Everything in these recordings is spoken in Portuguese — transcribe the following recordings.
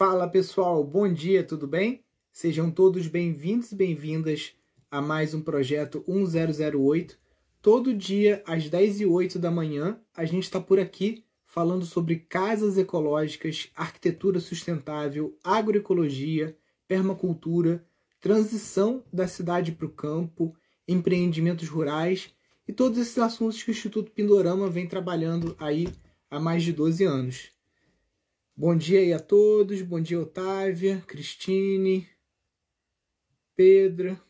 Fala pessoal, bom dia, tudo bem? Sejam todos bem-vindos e bem-vindas a mais um projeto 1008. Todo dia às 10 e 08 da manhã a gente está por aqui falando sobre casas ecológicas, arquitetura sustentável, agroecologia, permacultura, transição da cidade para o campo, empreendimentos rurais e todos esses assuntos que o Instituto Pindorama vem trabalhando aí há mais de 12 anos. Bom dia aí a todos, bom dia Otávia, Cristine, Pedro,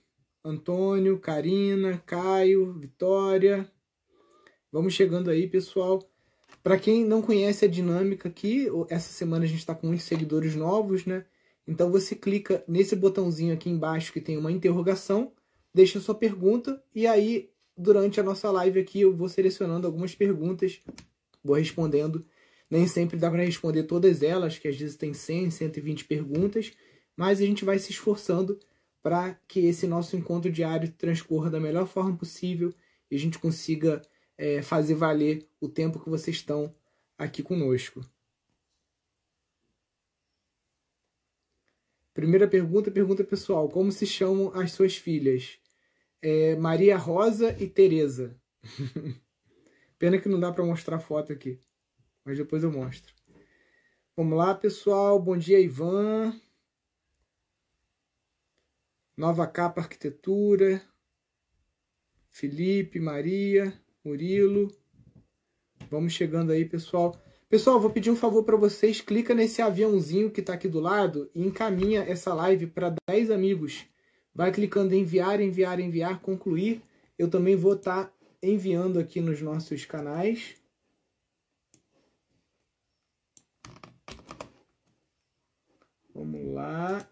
Antônio, Karina, Caio, Vitória. Vamos chegando aí, pessoal. Para quem não conhece a dinâmica aqui, essa semana a gente está com muitos seguidores novos, né? Então você clica nesse botãozinho aqui embaixo que tem uma interrogação, deixa sua pergunta e aí durante a nossa live aqui eu vou selecionando algumas perguntas, vou respondendo. Nem sempre dá para responder todas elas, que às vezes tem 100, 120 perguntas, mas a gente vai se esforçando para que esse nosso encontro diário transcorra da melhor forma possível e a gente consiga é, fazer valer o tempo que vocês estão aqui conosco. Primeira pergunta, pergunta pessoal: como se chamam as suas filhas? É, Maria Rosa e Teresa. Pena que não dá para mostrar foto aqui, mas depois eu mostro. Vamos lá, pessoal. Bom dia, Ivan. Nova Capa Arquitetura, Felipe, Maria, Murilo. Vamos chegando aí, pessoal. Pessoal, vou pedir um favor para vocês. Clica nesse aviãozinho que está aqui do lado e encaminha essa live para 10 amigos. Vai clicando em enviar, enviar, enviar, concluir. Eu também vou estar tá enviando aqui nos nossos canais. Vamos lá.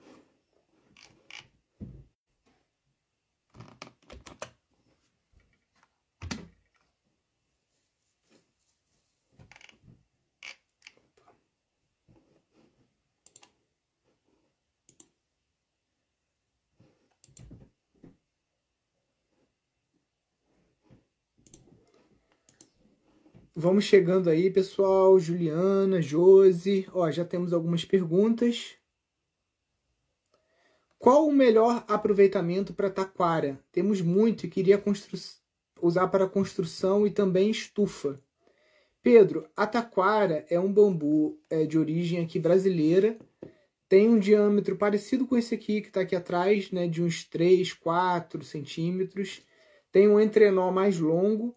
Vamos chegando aí, pessoal. Juliana, Josi. Ó, já temos algumas perguntas. Qual o melhor aproveitamento para taquara? Temos muito e queria usar para construção e também estufa. Pedro, a taquara é um bambu é, de origem aqui brasileira. Tem um diâmetro parecido com esse aqui que está aqui atrás, né, de uns 3, 4 centímetros. Tem um entrenó mais longo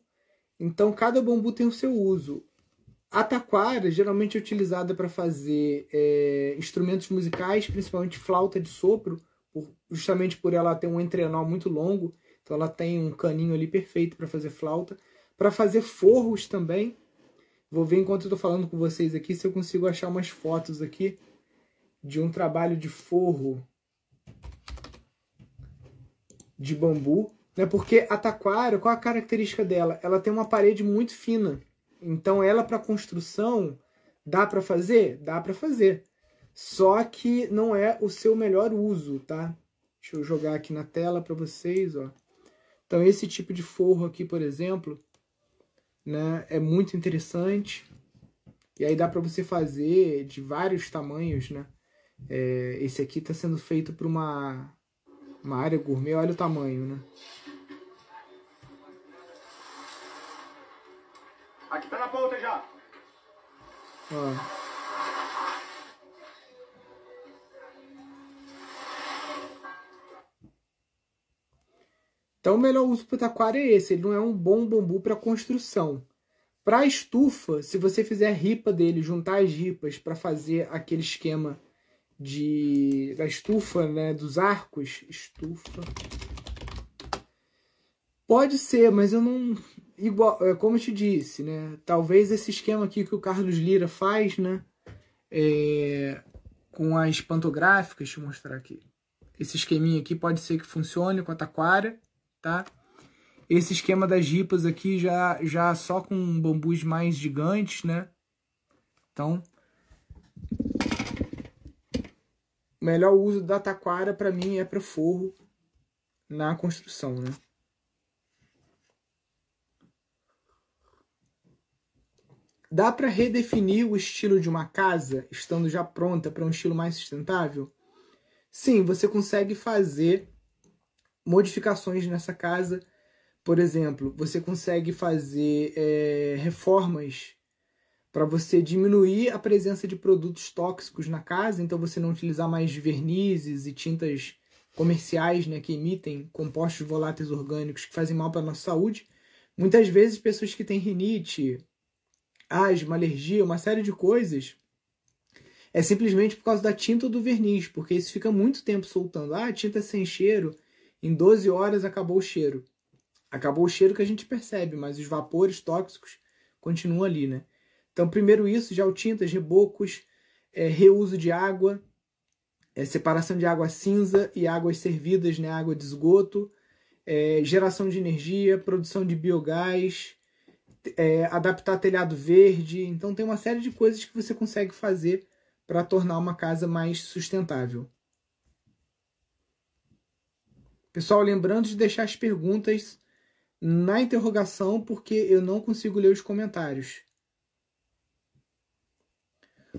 então, cada bambu tem o seu uso. A taquara geralmente é utilizada para fazer é, instrumentos musicais, principalmente flauta de sopro, por, justamente por ela ter um entrenó muito longo. Então, ela tem um caninho ali perfeito para fazer flauta. Para fazer forros também. Vou ver enquanto eu estou falando com vocês aqui se eu consigo achar umas fotos aqui de um trabalho de forro de bambu né? Porque a taquara, qual a característica dela? Ela tem uma parede muito fina. Então ela para construção dá para fazer, dá para fazer. Só que não é o seu melhor uso, tá? Deixa eu jogar aqui na tela para vocês, ó. Então esse tipo de forro aqui, por exemplo, né, é muito interessante. E aí dá para você fazer de vários tamanhos, né? É, esse aqui está sendo feito para uma, uma área gourmet, olha o tamanho, né? Aqui tá na ponta já. Então o melhor uso para o taquara é esse, ele não é um bom bambu para construção. Para estufa, se você fizer ripa dele, juntar as ripas para fazer aquele esquema de da estufa, né, dos arcos, estufa. Pode ser, mas eu não igual, é, como eu te disse, né? Talvez esse esquema aqui que o Carlos Lira faz, né? É, com as pantográficas, deixa eu mostrar aqui. Esse esqueminha aqui pode ser que funcione com a taquara, tá? Esse esquema das ripas aqui já, já só com bambus mais gigantes, né? Então, o melhor uso da taquara para mim é para forro na construção, né? Dá para redefinir o estilo de uma casa, estando já pronta para um estilo mais sustentável? Sim, você consegue fazer modificações nessa casa. Por exemplo, você consegue fazer é, reformas para você diminuir a presença de produtos tóxicos na casa, então você não utilizar mais vernizes e tintas comerciais né, que emitem compostos voláteis orgânicos que fazem mal para a nossa saúde. Muitas vezes, pessoas que têm rinite, asma, alergia, uma série de coisas, é simplesmente por causa da tinta ou do verniz, porque isso fica muito tempo soltando. Ah, tinta sem cheiro, em 12 horas acabou o cheiro. Acabou o cheiro que a gente percebe, mas os vapores tóxicos continuam ali, né? Então, primeiro isso, já o tintas, rebocos, é, reuso de água, é, separação de água cinza e águas servidas, né, água de esgoto, é, geração de energia, produção de biogás, é, adaptar telhado verde. Então tem uma série de coisas que você consegue fazer para tornar uma casa mais sustentável. Pessoal, lembrando de deixar as perguntas na interrogação, porque eu não consigo ler os comentários.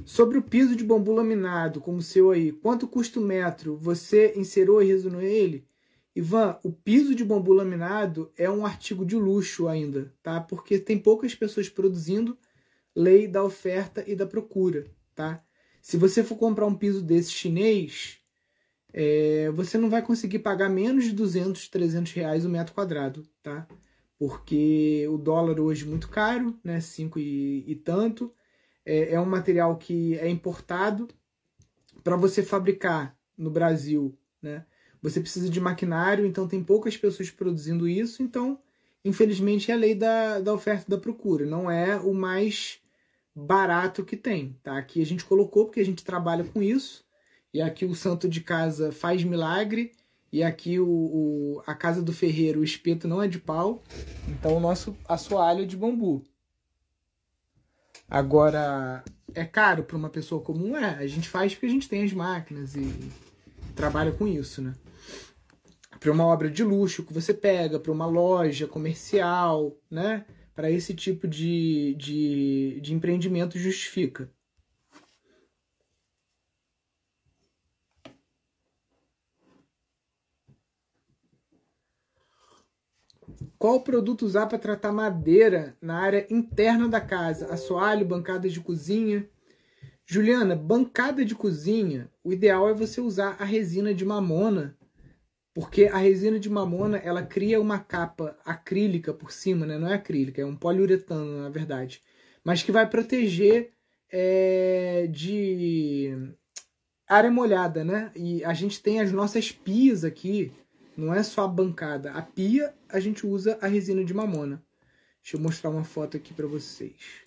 Sobre o piso de bambu laminado, como o seu aí, quanto custa o metro? Você inseriu e resumiu ele? Ivan, o piso de bambu laminado é um artigo de luxo ainda, tá? Porque tem poucas pessoas produzindo, lei da oferta e da procura, tá? Se você for comprar um piso desse chinês, é, você não vai conseguir pagar menos de 200, 300 reais o metro quadrado, tá? Porque o dólar hoje é muito caro, né? Cinco e, e tanto é, é um material que é importado para você fabricar no Brasil, né? Você precisa de maquinário, então tem poucas pessoas produzindo isso, então infelizmente é a lei da, da oferta e da procura, não é o mais barato que tem, tá? Aqui a gente colocou porque a gente trabalha com isso, e aqui o santo de casa faz milagre, e aqui o, o a casa do ferreiro, o espeto não é de pau, então o nosso assoalho é de bambu. Agora, é caro para uma pessoa comum? É, a gente faz porque a gente tem as máquinas e trabalha com isso, né? Para uma obra de luxo que você pega, para uma loja comercial, né? Para esse tipo de, de, de empreendimento justifica. Qual produto usar para tratar madeira na área interna da casa? Assoalho, bancadas de cozinha. Juliana, bancada de cozinha, o ideal é você usar a resina de mamona, porque a resina de mamona ela cria uma capa acrílica por cima, né? não é acrílica, é um poliuretano na verdade, mas que vai proteger é, de área molhada, né? E a gente tem as nossas pias aqui, não é só a bancada. A pia a gente usa a resina de mamona. Deixa eu mostrar uma foto aqui para vocês.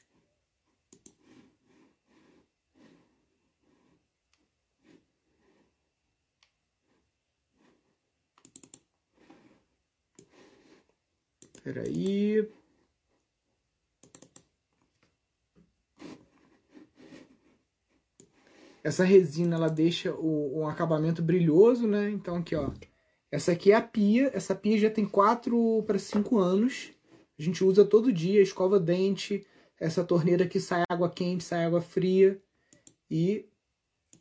Espera aí. Essa resina ela deixa o, um acabamento brilhoso, né? Então aqui, ó, essa aqui é a pia. Essa pia já tem 4 para 5 anos. A gente usa todo dia, escova dente. Essa torneira aqui sai água quente, sai água fria. E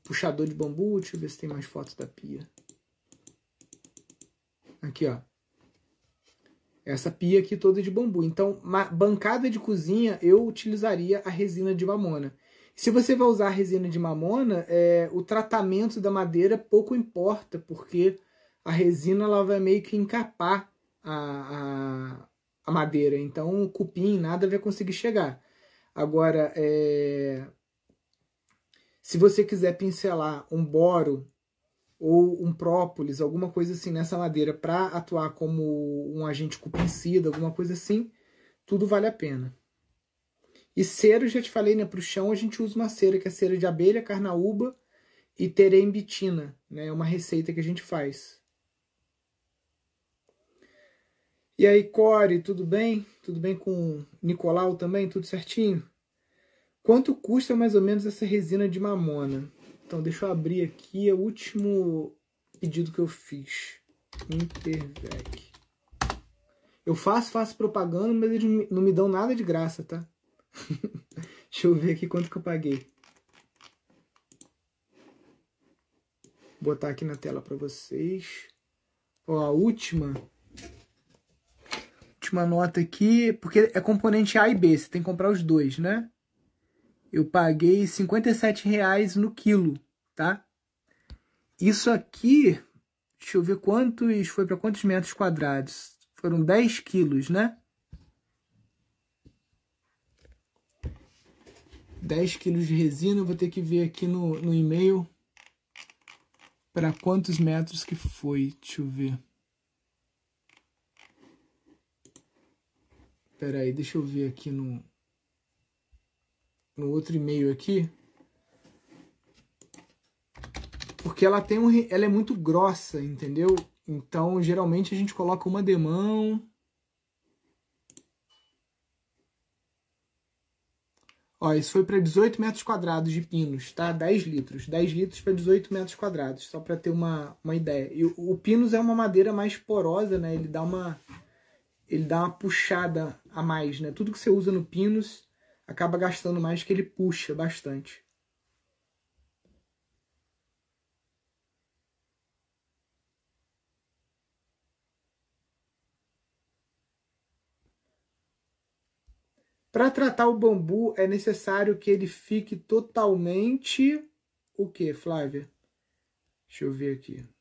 puxador de bambu. Deixa eu ver se tem mais fotos da pia. Aqui, ó. Essa pia aqui toda de bambu. Então, bancada de cozinha, eu utilizaria a resina de mamona. Se você vai usar a resina de mamona, é, o tratamento da madeira pouco importa, porque a resina ela vai meio que encapar a, a, a madeira. Então o cupim nada vai conseguir chegar. Agora, é... se você quiser pincelar um boro ou um própolis, alguma coisa assim nessa madeira para atuar como um agente cupicida, alguma coisa assim, tudo vale a pena. E cera, já te falei, né? Para o chão a gente usa uma cera que é cera de abelha, carnaúba e terembitina, né? É uma receita que a gente faz. E aí, Core, tudo bem? Tudo bem com Nicolau também? Tudo certinho? Quanto custa mais ou menos essa resina de mamona? Então, deixa eu abrir aqui o último pedido que eu fiz. Intervec. Eu faço, faço propaganda, mas eles não me dão nada de graça, tá? Deixa eu ver aqui quanto que eu paguei. Vou botar aqui na tela para vocês. Ó, a última. Última nota aqui, porque é componente A e B, você tem que comprar os dois, né? Eu paguei 57 reais no quilo, tá? Isso aqui, deixa eu ver quantos, foi para quantos metros quadrados? Foram 10 quilos, né? 10 quilos de resina, eu vou ter que ver aqui no, no e-mail para quantos metros que foi. Deixa eu ver. Espera aí, deixa eu ver aqui no, no outro e-mail aqui. Porque ela tem um, ela é muito grossa, entendeu? Então, geralmente a gente coloca uma demão Ó, isso foi para 18 metros quadrados de pinos, tá? 10 litros. 10 litros para 18 metros quadrados, só para ter uma, uma ideia. E o, o pinos é uma madeira mais porosa, né? Ele dá uma ele dá uma puxada a mais, né? Tudo que você usa no pinos acaba gastando mais que ele puxa bastante. Para tratar o bambu é necessário que ele fique totalmente o que, Flávia? Deixa eu ver aqui.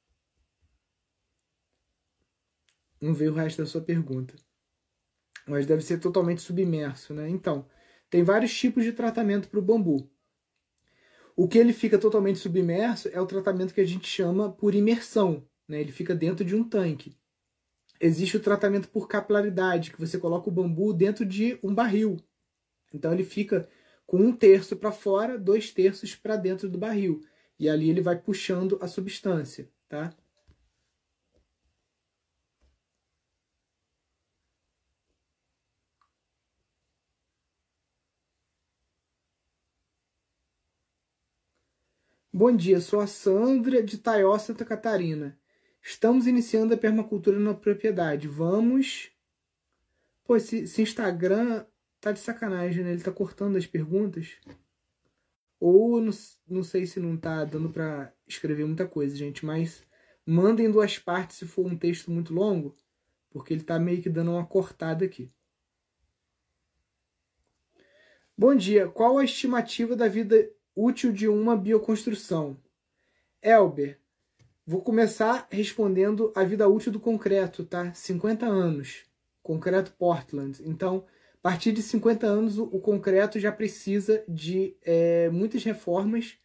Não veio o resto da sua pergunta. Mas deve ser totalmente submerso, né? Então, tem vários tipos de tratamento para o bambu. O que ele fica totalmente submerso é o tratamento que a gente chama por imersão, né? Ele fica dentro de um tanque existe o tratamento por capilaridade, que você coloca o bambu dentro de um barril. Então ele fica com um terço para fora, dois terços para dentro do barril. E ali ele vai puxando a substância, tá? Bom dia, sou a Sandra de Taió, Santa Catarina. Estamos iniciando a permacultura na propriedade. Vamos. Pô, esse, esse Instagram tá de sacanagem, né? Ele tá cortando as perguntas. Ou não, não sei se não tá dando para escrever muita coisa, gente, mas mandem duas partes se for um texto muito longo, porque ele tá meio que dando uma cortada aqui. Bom dia. Qual a estimativa da vida útil de uma bioconstrução? Elber, Vou começar respondendo a vida útil do concreto, tá? 50 anos. Concreto Portland. Então, a partir de 50 anos, o, concreto já precisa de é, muitas reformas.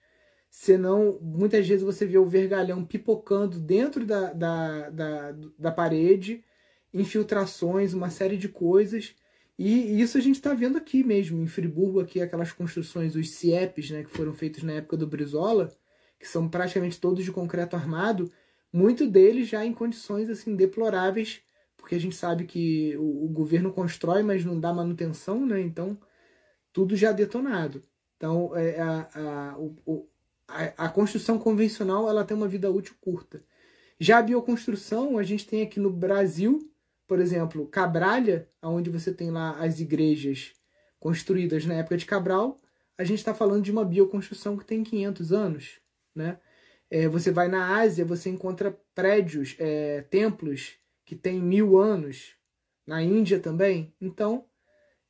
Senão, muitas vezes você vê o vergalhão pipocando dentro da, da, da, da parede, infiltrações, uma série de coisas. E isso a gente está vendo aqui mesmo, em Friburgo, aqui, aquelas construções, os CIEPs, né, que foram feitos na época do Brizola que são praticamente todos de concreto armado, muito deles já em condições assim deploráveis, porque a gente sabe que o, o governo constrói, mas não dá manutenção, né? Então, tudo já detonado. Então, é, a, a, o, a, a construção convencional ela tem uma vida útil curta. Já a bioconstrução, a gente tem aqui no Brasil, por exemplo, Cabralha, onde você tem lá as igrejas construídas na época de Cabral, a gente está falando de uma bioconstrução que tem 500 anos. Né? É, você vai na Ásia, você encontra prédios, é, templos que têm mil anos. Na Índia também. Então,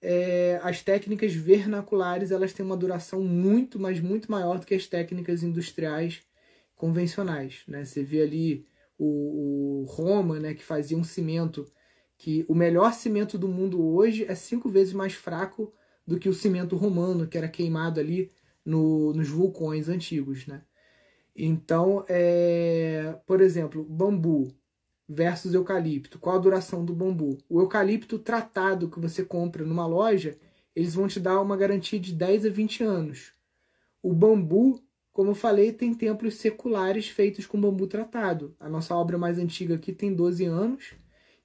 é, as técnicas vernaculares elas têm uma duração muito, mas muito maior do que as técnicas industriais convencionais. Né? Você vê ali o, o Roma, né, que fazia um cimento que o melhor cimento do mundo hoje é cinco vezes mais fraco do que o cimento romano, que era queimado ali no, nos vulcões antigos. Né? Então, é, por exemplo, bambu versus eucalipto. Qual a duração do bambu? O eucalipto tratado que você compra numa loja, eles vão te dar uma garantia de 10 a 20 anos. O bambu, como eu falei, tem templos seculares feitos com bambu tratado. A nossa obra mais antiga aqui tem 12 anos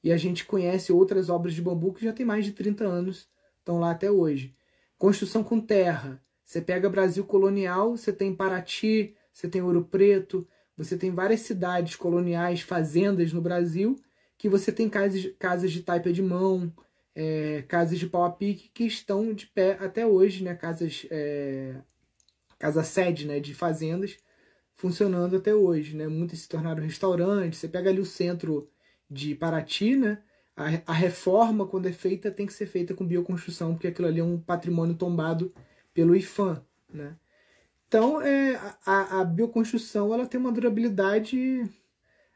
e a gente conhece outras obras de bambu que já tem mais de 30 anos, estão lá até hoje. Construção com terra. Você pega Brasil colonial, você tem Paraty, você tem Ouro Preto, você tem várias cidades coloniais, fazendas no Brasil, que você tem casas, casas de taipa de mão, é, casas de pau a pique que estão de pé até hoje, né? Casas, é, casa sede, né? De fazendas funcionando até hoje, né? Muitas se tornaram restaurantes. Você pega ali o centro de Paraty, né? A, a reforma, quando é feita, tem que ser feita com bioconstrução, porque aquilo ali é um patrimônio tombado pelo IFAM, né? Então, é, a, a bioconstrução ela tem uma durabilidade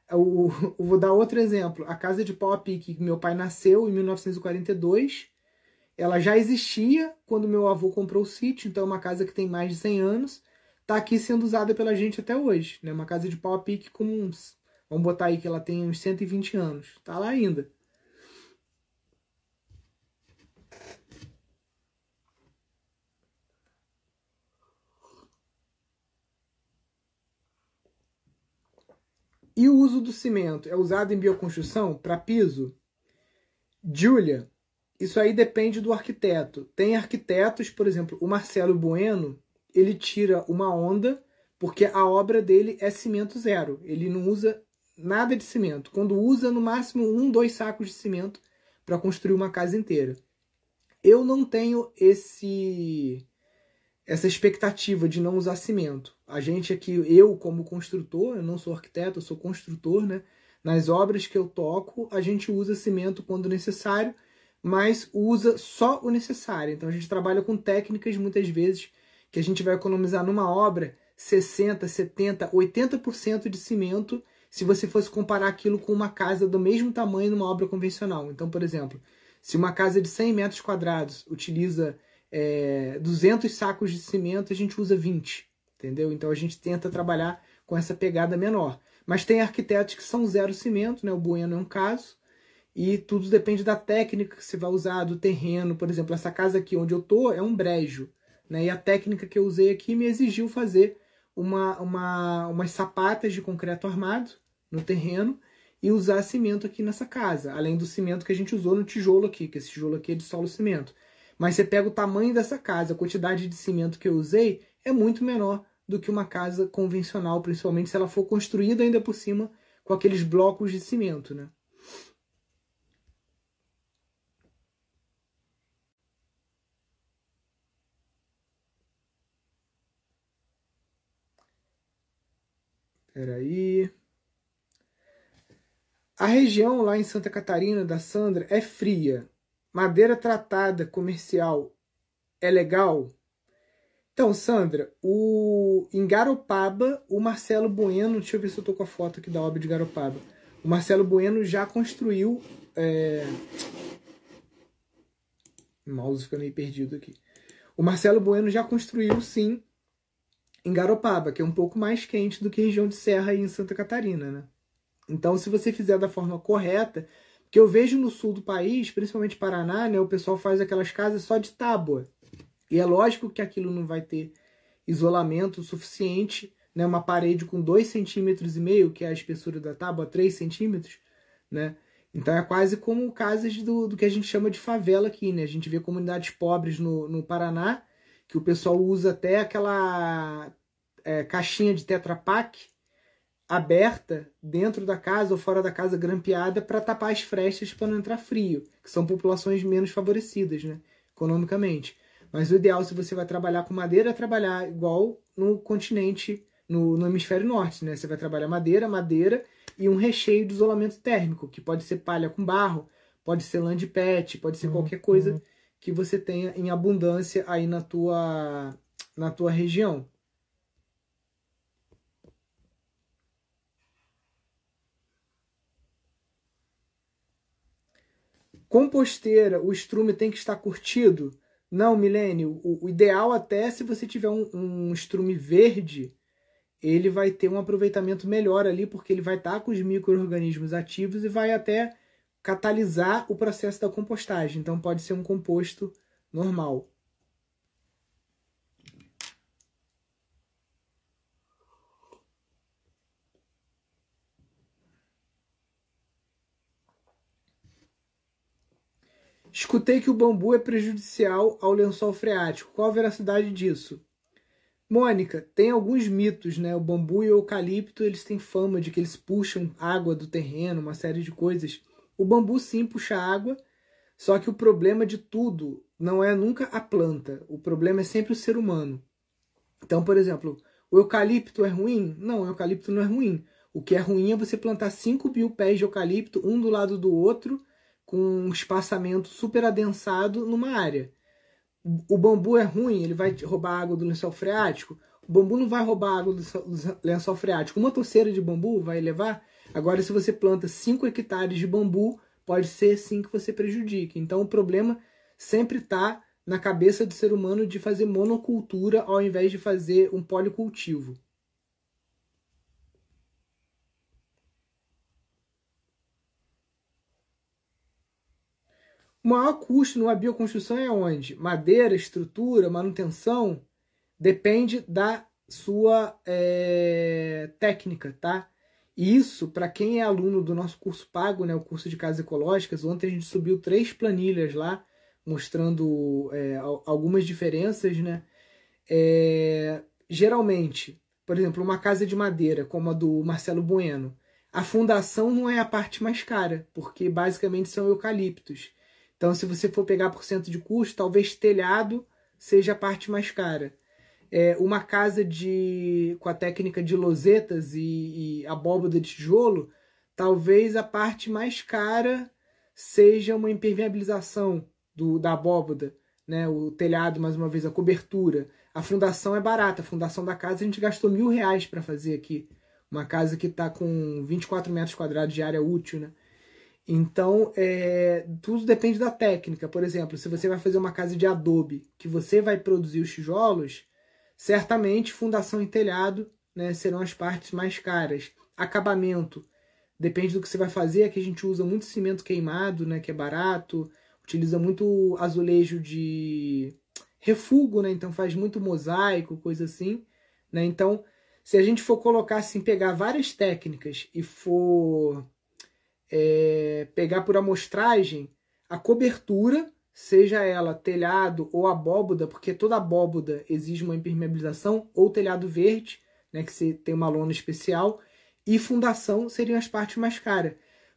eu, eu vou dar outro exemplo. A casa de pau a pique que meu pai nasceu em 1942. Ela já existia quando meu avô comprou o sítio, então é uma casa que tem mais de 100 anos. Está aqui sendo usada pela gente até hoje. Né? Uma casa de pau a pique com. Vamos botar aí que ela tem uns 120 anos. Está lá ainda. E o uso do cimento é usado em bioconstrução para piso? Julia, isso aí depende do arquiteto. Tem arquitetos, por exemplo, o Marcelo Bueno, ele tira uma onda porque a obra dele é cimento zero. Ele não usa nada de cimento. Quando usa, no máximo um, dois sacos de cimento para construir uma casa inteira. Eu não tenho esse essa expectativa de não usar cimento. A gente aqui, eu como construtor, eu não sou arquiteto, eu sou construtor, né? Nas obras que eu toco, a gente usa cimento quando necessário, mas usa só o necessário. Então a gente trabalha com técnicas muitas vezes que a gente vai economizar numa obra 60, 70, 80% de cimento se você fosse comparar aquilo com uma casa do mesmo tamanho numa obra convencional. Então, por exemplo, se uma casa de 100 metros quadrados utiliza é, 200 sacos de cimento, a gente usa 20, entendeu? Então a gente tenta trabalhar com essa pegada menor. Mas tem arquitetos que são zero cimento, né? O Bueno é um caso. E tudo depende da técnica que você vai usar, do terreno. Por exemplo, essa casa aqui onde eu tô é um brejo. Né? E a técnica que eu usei aqui me exigiu fazer uma, uma, umas sapatas de concreto armado no terreno e usar cimento aqui nessa casa, além do cimento que a gente usou no tijolo aqui, que esse tijolo aqui é de solo cimento. Mas você pega o tamanho dessa casa, a quantidade de cimento que eu usei é muito menor do que uma casa convencional, principalmente se ela for construída ainda por cima com aqueles blocos de cimento, né? Peraí. A região lá em Santa Catarina da Sandra é fria, Madeira tratada comercial é legal? Então, Sandra, o, em Garopaba, o Marcelo Bueno, deixa eu ver se eu tô com a foto aqui da obra de Garopaba. O Marcelo Bueno já construiu. É... O mouse fica meio perdido aqui. O Marcelo Bueno já construiu, sim, em Garopaba, que é um pouco mais quente do que região de Serra aí em Santa Catarina, né? Então, se você fizer da forma correta, que eu vejo no sul do país, principalmente Paraná, né, o pessoal faz aquelas casas só de tábua. E é lógico que aquilo não vai ter isolamento suficiente, né, uma parede com 2,5 centímetros e meio, que é a espessura da tábua, 3 centímetros, né? Então é quase como casas do, do que a gente chama de favela aqui, né? A gente vê comunidades pobres no, no Paraná, que o pessoal usa até aquela é, caixinha de Tetra Pak, aberta dentro da casa ou fora da casa grampeada para tapar as frestas para não entrar frio, que são populações menos favorecidas, né, economicamente. Mas o ideal se você vai trabalhar com madeira é trabalhar igual no continente, no, no hemisfério norte, né? Você vai trabalhar madeira, madeira e um recheio de isolamento térmico, que pode ser palha com barro, pode ser lã de pet, pode ser qualquer coisa uhum. Que você tenha em abundância aí na tua na tua região. Composteira, o estrume tem que estar curtido? Não, Milênio. O, o, ideal até se você tiver um, um estrume verde, ele vai ter um aproveitamento melhor ali, porque ele vai estar com os micro-organismos ativos e vai até catalisar o processo da compostagem. Então pode ser um composto normal. Escutei que o bambu é prejudicial ao lençol freático. Qual a veracidade disso? Mônica, tem alguns mitos, né? O bambu e o eucalipto, eles têm fama de que eles puxam água do terreno, uma série de coisas. O bambu sim puxa água, Só que o problema de tudo não é nunca a planta, o problema é sempre o ser humano. Então, por exemplo, o eucalipto é ruim? Não, o eucalipto não é ruim. O que é ruim é você plantar 5 mil pés de eucalipto, um do lado do outro, com um espaçamento super adensado numa área. O bambu é ruim, ele vai roubar água do lençol freático? O bambu não vai roubar água do lençol freático. Uma torceira de bambu vai levar. Agora, se você planta 5 hectares de bambu, pode ser sim que você prejudique. Então, o problema sempre está na cabeça do ser humano de fazer monocultura ao invés de fazer um policultivo. O maior custo numa bioconstrução é onde? Madeira, estrutura, manutenção, depende da sua é, técnica, tá? Isso, para quem é aluno do nosso curso pago, né, o curso de casas ecológicas, ontem a gente subiu três planilhas lá, mostrando é, algumas diferenças, né? É, geralmente, por exemplo, uma casa de madeira, como a do Marcelo Bueno, a fundação não é a parte mais cara, porque basicamente são eucaliptos. Então, se você for pegar por cento de custo, talvez telhado seja a parte mais cara. É, uma casa de com a técnica de losetas e, e abóbora de tijolo, talvez a parte mais cara seja uma impermeabilização do, da abóboda, né? o telhado, mais uma vez, a cobertura. A fundação é barata, a fundação da casa a gente gastou mil reais para fazer aqui. Uma casa que está com 24 metros quadrados de área útil, né? Então, é, tudo depende da técnica. Por exemplo, se você vai fazer uma casa de adobe, que você vai produzir os tijolos, certamente fundação e telhado né, serão as partes mais caras. Acabamento, depende do que você vai fazer. Aqui a gente usa muito cimento queimado, né, que é barato. Utiliza muito azulejo de refugo, né, então faz muito mosaico, coisa assim. Né? Então, se a gente for colocar assim, pegar várias técnicas e for é, pegar por amostragem a cobertura, seja ela telhado ou abóboda, porque toda abóboda exige uma impermeabilização, ou telhado verde, né, que você tem uma lona especial, e fundação seriam as partes mais caras.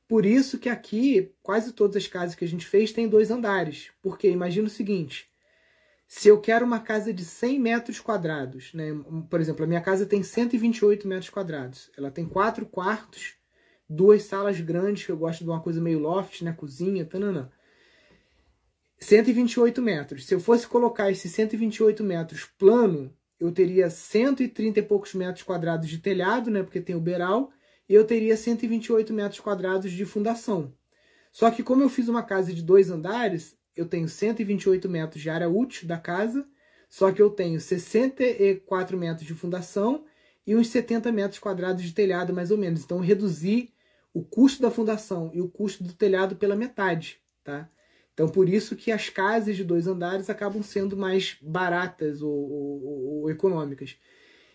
Por isso que aqui, quase todas as casas que a gente fez têm dois andares. Porque imagina o seguinte, se eu quero uma casa de 100 metros quadrados, né? por exemplo, a minha casa tem 128 metros quadrados, ela tem quatro quartos, duas salas grandes, que eu gosto de uma coisa meio loft, né? Cozinha, tananã. 128 metros. Se eu fosse colocar esses 128 metros plano, eu teria 130 e poucos metros quadrados de telhado, né? Porque tem o beiral. E eu teria 128 metros quadrados de fundação. Só que como eu fiz uma casa de dois andares, eu tenho 128 metros de área útil da casa, só que eu tenho 64 metros de fundação e uns 70 metros quadrados de telhado, mais ou menos. Então, reduzi o custo da fundação e o custo do telhado pela metade, tá? Então, por isso que as casas de dois andares acabam sendo mais baratas ou, ou, ou econômicas.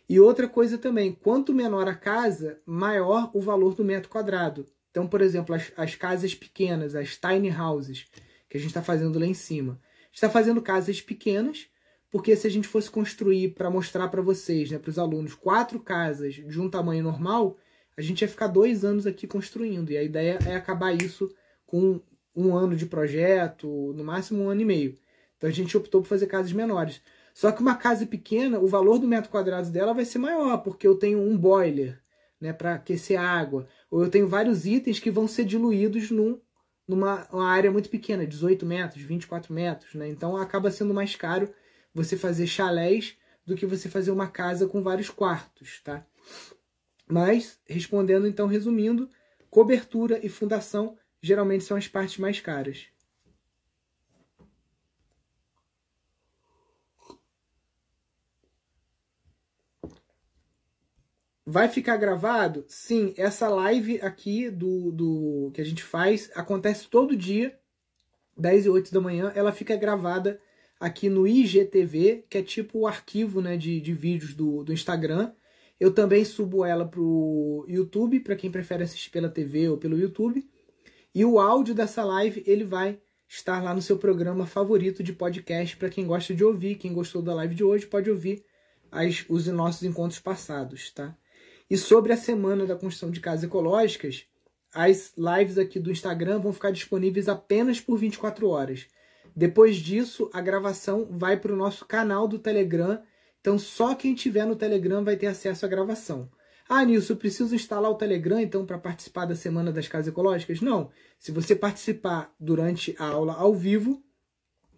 E outra coisa também, quanto menor a casa, maior o valor do metro quadrado. Então, por exemplo, as, as casas pequenas, as tiny houses, que a gente está fazendo lá em cima. está fazendo casas pequenas, porque se a gente fosse construir para mostrar para vocês, né, para os alunos, quatro casas de um tamanho normal, a gente ia ficar dois anos aqui construindo. E a ideia é acabar isso com um ano de projeto, no máximo um ano e meio. Então a gente optou por fazer casas menores. Só que uma casa pequena, o valor do metro quadrado dela vai ser maior, porque eu tenho um boiler né, para aquecer água. Ou eu tenho vários itens que vão ser diluídos num, numa área muito pequena, 18 metros, 24 metros. Né? Então acaba sendo mais caro você fazer chalés do que você fazer uma casa com vários quartos. Tá? Mas, respondendo então, resumindo, cobertura e fundação geralmente são as partes mais caras. Vai ficar gravado? Sim, essa live aqui do, do que a gente faz acontece todo dia, 10 e 8 da manhã. Ela fica gravada aqui no IGTV, que é tipo o arquivo né, de, de vídeos do, do Instagram. Eu também subo ela pro YouTube, para quem prefere assistir pela TV ou pelo YouTube. E o áudio dessa live, ele vai estar lá no seu programa favorito de podcast para quem gosta de ouvir. Quem gostou da live de hoje pode ouvir as, os nossos encontros passados, tá? E sobre a semana da construção de casas ecológicas, as lives aqui do Instagram vão ficar disponíveis apenas por 24 horas. Depois disso, a gravação vai para o nosso canal do Telegram. Então, só quem tiver no Telegram vai ter acesso à gravação. Ah, Nilson, preciso instalar o Telegram então para participar da Semana das Casas Ecológicas? Não. Se você participar durante a aula ao vivo,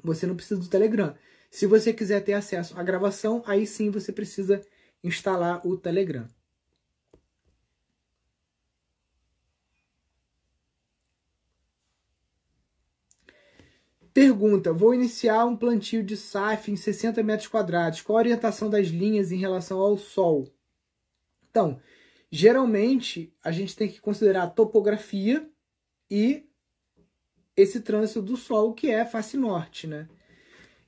você não precisa do Telegram. Se você quiser ter acesso à gravação, aí sim você precisa instalar o Telegram. Pergunta: Vou iniciar um plantio de SAF em 60 metros quadrados. Qual a orientação das linhas em relação ao sol? Então, geralmente a gente tem que considerar a topografia e esse trânsito do sol que é face norte, né?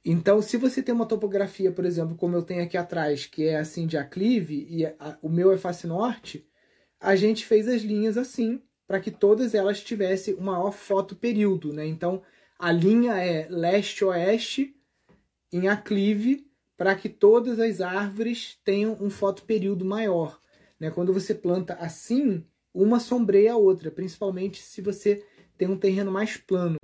Então, se você tem uma topografia, por exemplo, como eu tenho aqui atrás, que é assim de aclive e a, o meu é face norte, a gente fez as linhas assim para que todas elas tivessem o maior foto período, né? Então, a linha é leste-oeste em aclive para que todas as árvores tenham um fotoperíodo maior. Né? Quando você planta assim, uma sombreia a outra, principalmente se você tem um terreno mais plano.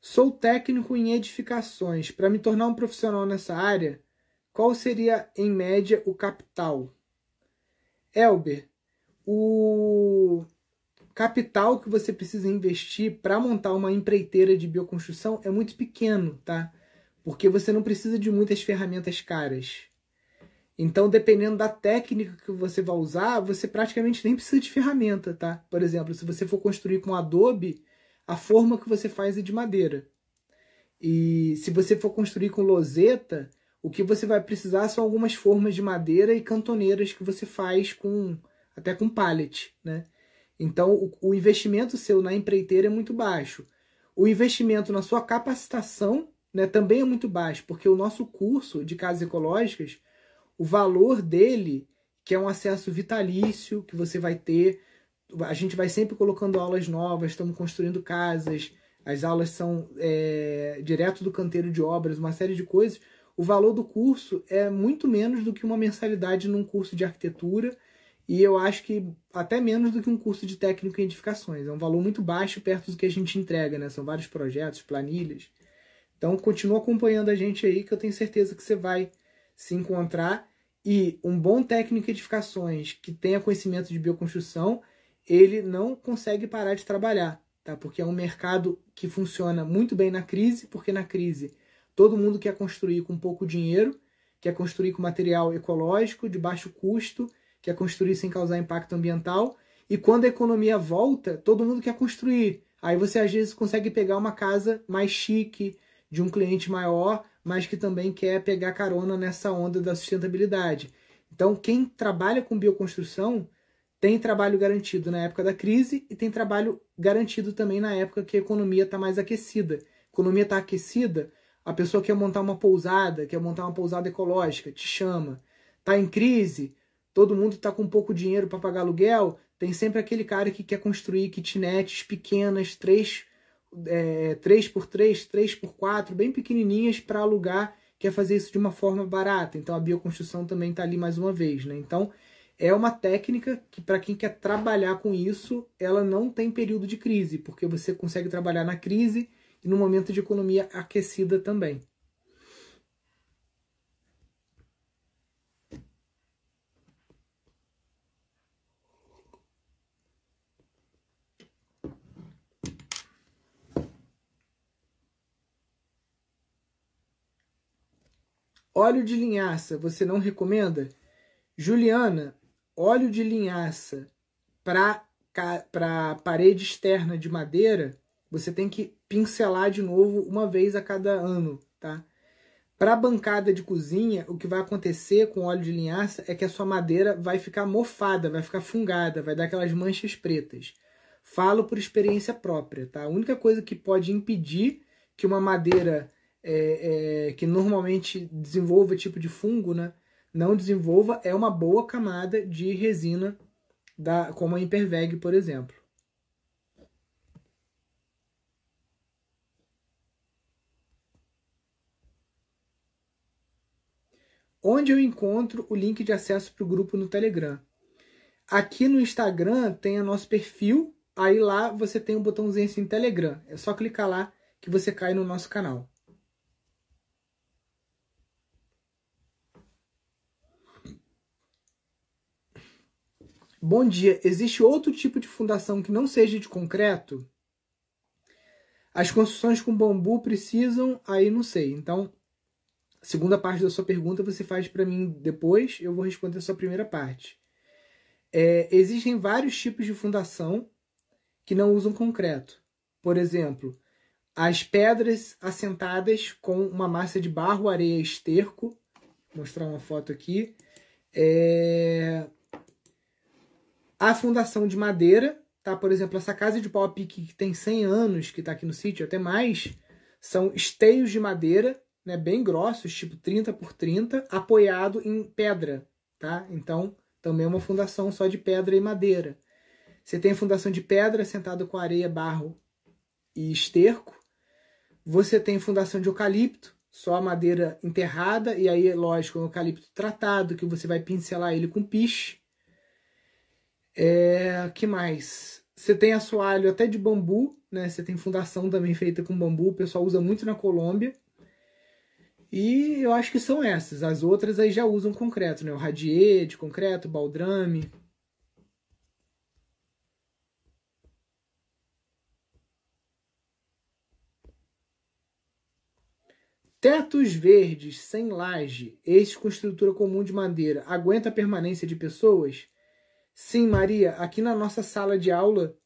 Sou técnico em edificações. Para me tornar um profissional nessa área, qual seria, em média, o capital? Elber, o capital que você precisa investir para montar uma empreiteira de bioconstrução é muito pequeno, tá? Porque você não precisa de muitas ferramentas caras. Então, dependendo da técnica que você vai usar, você praticamente nem precisa de ferramenta, tá? Por exemplo, se você for construir com Adobe, a forma que você faz é de madeira. E se você for construir com loseta, o que você vai precisar são algumas formas de madeira e cantoneiras que você faz com até com pallet, né? Então o, o investimento seu na empreiteira é muito baixo. O investimento na sua capacitação né, também é muito baixo, porque o nosso curso de casas ecológicas, o valor dele, que é um acesso vitalício que você vai ter, a gente vai sempre colocando aulas novas, estamos construindo casas, as aulas são é, direto do canteiro de obras, uma série de coisas. O valor do curso é muito menos do que uma mensalidade num curso de arquitetura e eu acho que até menos do que um curso de técnico em edificações. É um valor muito baixo perto do que a gente entrega, né? São vários projetos, planilhas. Então continua acompanhando a gente aí que eu tenho certeza que você vai se encontrar e um bom técnico em edificações que tenha conhecimento de bioconstrução ele não consegue parar de trabalhar, tá? Porque é um mercado que funciona muito bem na crise, porque na crise todo mundo quer construir com pouco dinheiro, quer construir com material ecológico, de baixo custo, quer construir sem causar impacto ambiental, e quando a economia volta, todo mundo quer construir. Aí você às vezes consegue pegar uma casa mais chique, de um cliente maior, mas que também quer pegar carona nessa onda da sustentabilidade. Então, quem trabalha com bioconstrução tem trabalho garantido na época da crise e tem trabalho garantido também na época que a economia está mais aquecida. A economia está aquecida, a pessoa quer montar uma pousada, quer montar uma pousada ecológica, te chama. Está em crise, todo mundo está com pouco dinheiro para pagar aluguel, tem sempre aquele cara que quer construir kitnets pequenas, 3, é, 3 por 3, 3 por 4, bem pequenininhas para alugar, quer fazer isso de uma forma barata. Então a bioconstrução também está ali mais uma vez. Né? Então é uma técnica que, para quem quer trabalhar com isso, ela não tem período de crise, porque você consegue trabalhar na crise e no momento de economia aquecida também. Óleo de linhaça, você não recomenda? Juliana, óleo de linhaça para parede externa de madeira, você tem que pincelar de novo uma vez a cada ano, tá? Para a bancada de cozinha, o que vai acontecer com óleo de linhaça é que a sua madeira vai ficar mofada, vai ficar fungada, vai dar aquelas manchas pretas. Falo por experiência própria, tá? A única coisa que pode impedir que uma madeira é, é, que normalmente desenvolva tipo de fungo, né? não desenvolva é uma boa camada de resina, da, como a Imperveg, por exemplo. Onde eu encontro o link de acesso para o grupo no Telegram. Aqui no Instagram tem o nosso perfil, aí lá você tem um botãozinho assim Telegram. É só clicar lá que você cai no nosso canal. Bom dia. Existe outro tipo de fundação que não seja de concreto? As construções com bambu precisam, aí não sei. Então, segunda parte da sua pergunta você faz para mim depois, eu vou responder a sua primeira parte. É, existem vários tipos de fundação que não usam concreto. Por exemplo, as pedras assentadas com uma massa de barro, areia esterco. Vou mostrar uma foto aqui. É... A fundação de madeira, tá? Por exemplo, essa casa de pau a pique que tem 100 anos, que está aqui no sítio, até mais, são esteios de madeira né, bem grossos, tipo 30 por 30, apoiado em pedra, tá? Então, também é uma fundação só de pedra e madeira. Você tem a fundação de pedra sentada com areia, barro e esterco. Você tem fundação de eucalipto, só a madeira enterrada, e aí, lógico, um eucalipto tratado, que você vai pincelar ele com piche. É, que mais? Você tem assoalho até de bambu, né? Você tem fundação também feita com bambu, o pessoal usa muito na Colômbia. E eu acho que são essas. As outras aí já usam concreto, né? O radier de concreto, baldrame. Tetos verdes sem laje, estes com estrutura comum de madeira, aguenta a permanência de pessoas? Sim, Maria, aqui na nossa sala de aula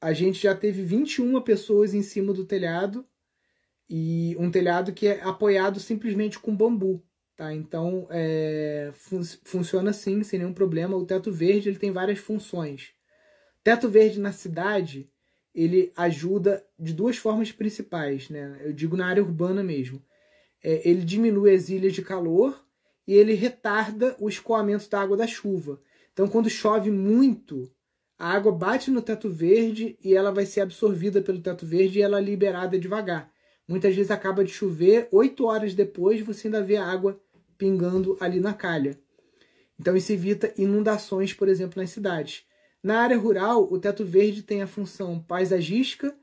a gente já teve 21 pessoas em cima do telhado e um telhado que é apoiado simplesmente com bambu, tá? Então é, fun funciona assim, sem nenhum problema. O teto verde ele tem várias funções. Teto verde na cidade ele ajuda de duas formas principais, né? Eu digo na área urbana mesmo. É, ele diminui as ilhas de calor e ele retarda o escoamento da água da chuva. Então, quando chove muito, a água bate no teto verde e ela vai ser absorvida pelo teto verde e ela é liberada devagar. Muitas vezes acaba de chover, oito horas depois você ainda vê água pingando ali na calha. Então isso evita inundações, por exemplo, nas cidades. Na área rural, o teto verde tem a função paisagística,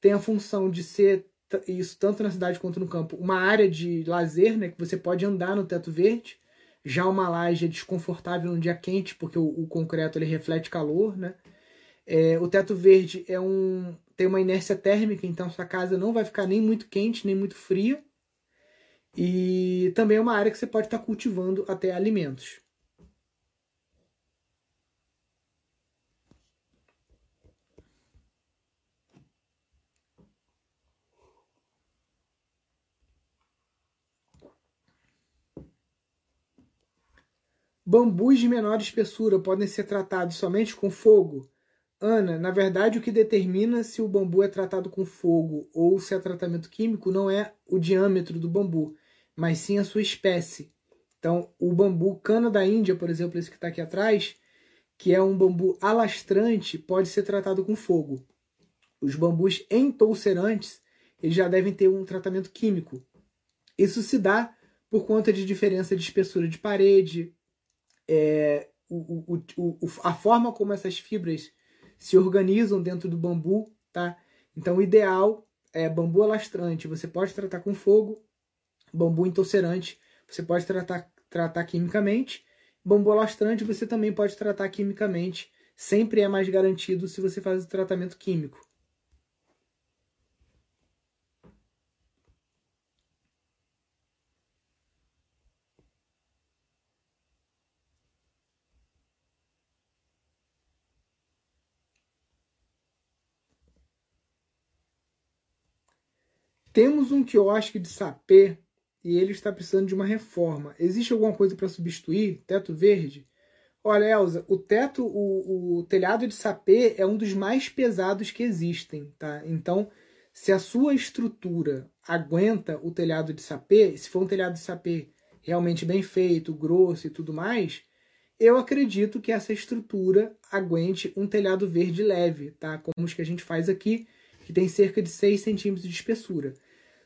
tem a função de ser isso tanto na cidade quanto no campo, uma área de lazer, né, que você pode andar no teto verde. Já uma laje é desconfortável num dia quente, porque o, o concreto ele reflete calor, né? É, o teto verde é um, tem uma inércia térmica, então sua casa não vai ficar nem muito quente, nem muito fria. E também é uma área que você pode estar cultivando até alimentos. Bambus de menor espessura podem ser tratados somente com fogo? Ana, na verdade, o que determina se o bambu é tratado com fogo ou se é tratamento químico não é o diâmetro do bambu, mas sim a sua espécie. Então, o bambu cana da Índia, por exemplo, esse que está aqui atrás, que é um bambu alastrante, pode ser tratado com fogo. Os bambus entoucerantes, eles já devem ter um tratamento químico. Isso se dá por conta de diferença de espessura de parede, é, o, o, o, a forma como essas fibras se organizam dentro do bambu, tá? Então o ideal é bambu alastrante, você pode tratar com fogo, bambu entorcerante, você pode tratar, tratar quimicamente, bambu alastrante você também pode tratar quimicamente, sempre é mais garantido se você faz o tratamento químico. Temos um quiosque de sapê e ele está precisando de uma reforma. Existe alguma coisa para substituir? Teto verde? Olha, Elza, o teto, o, o telhado de sapê é um dos mais pesados que existem, tá? Então, se a sua estrutura aguenta o telhado de sapê, se for um telhado de sapê realmente bem feito, grosso e tudo mais, eu acredito que essa estrutura aguente um telhado verde leve, tá? Como os que a gente faz aqui, que tem cerca de 6 centímetros de espessura.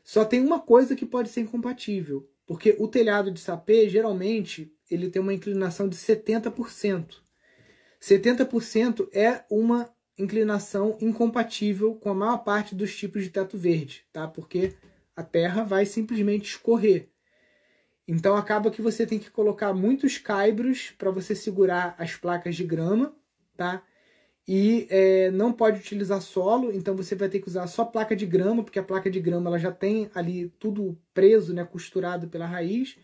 Só tem uma coisa que pode ser incompatível, Porque o telhado de sapê, geralmente, ele tem uma inclinação de 70%. 70% é uma inclinação incompatível com a maior parte dos tipos de teto verde, tá? Porque a terra vai simplesmente escorrer. Então acaba que você tem que colocar muitos caibros para você segurar as placas de grama, tá? E é, não pode utilizar solo, então você vai ter que usar só placa de grama, porque a placa de grama ela já tem ali tudo preso, né, costurado pela raiz.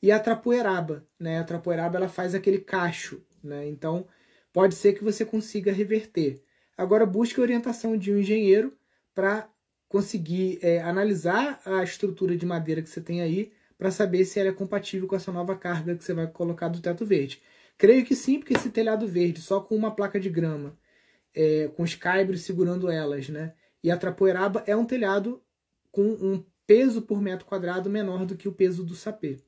E a trapoeraba, né? A trapoeraba ela faz aquele cacho, né? Então pode ser que você consiga reverter. Agora busque a orientação de um engenheiro para conseguir é, analisar a estrutura de madeira que você tem aí para saber se ela é compatível com essa nova carga que você vai colocar do teto verde. Creio que sim, porque esse telhado verde, só com uma placa de grama, é, com os caibros segurando elas, né? E a trapoeraba é um telhado com um peso por metro quadrado menor do que o peso do sapê.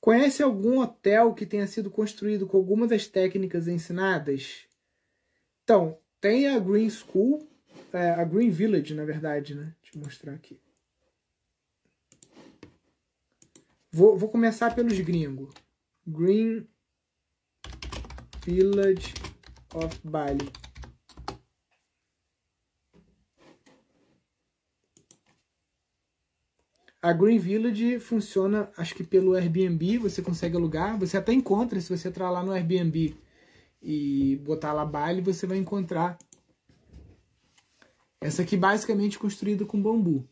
Conhece algum hotel que tenha sido construído com alguma das técnicas ensinadas? Então, tem a Green School, é, a Green Village, na verdade, né? Deixa eu mostrar aqui. Vou, vou começar pelos gringos. Green Village of Bali. A Green Village funciona, acho que pelo Airbnb, você consegue alugar. Você até encontra, se você entrar lá no Airbnb e botar lá Bali, você vai encontrar. Essa aqui basicamente construída com bambu.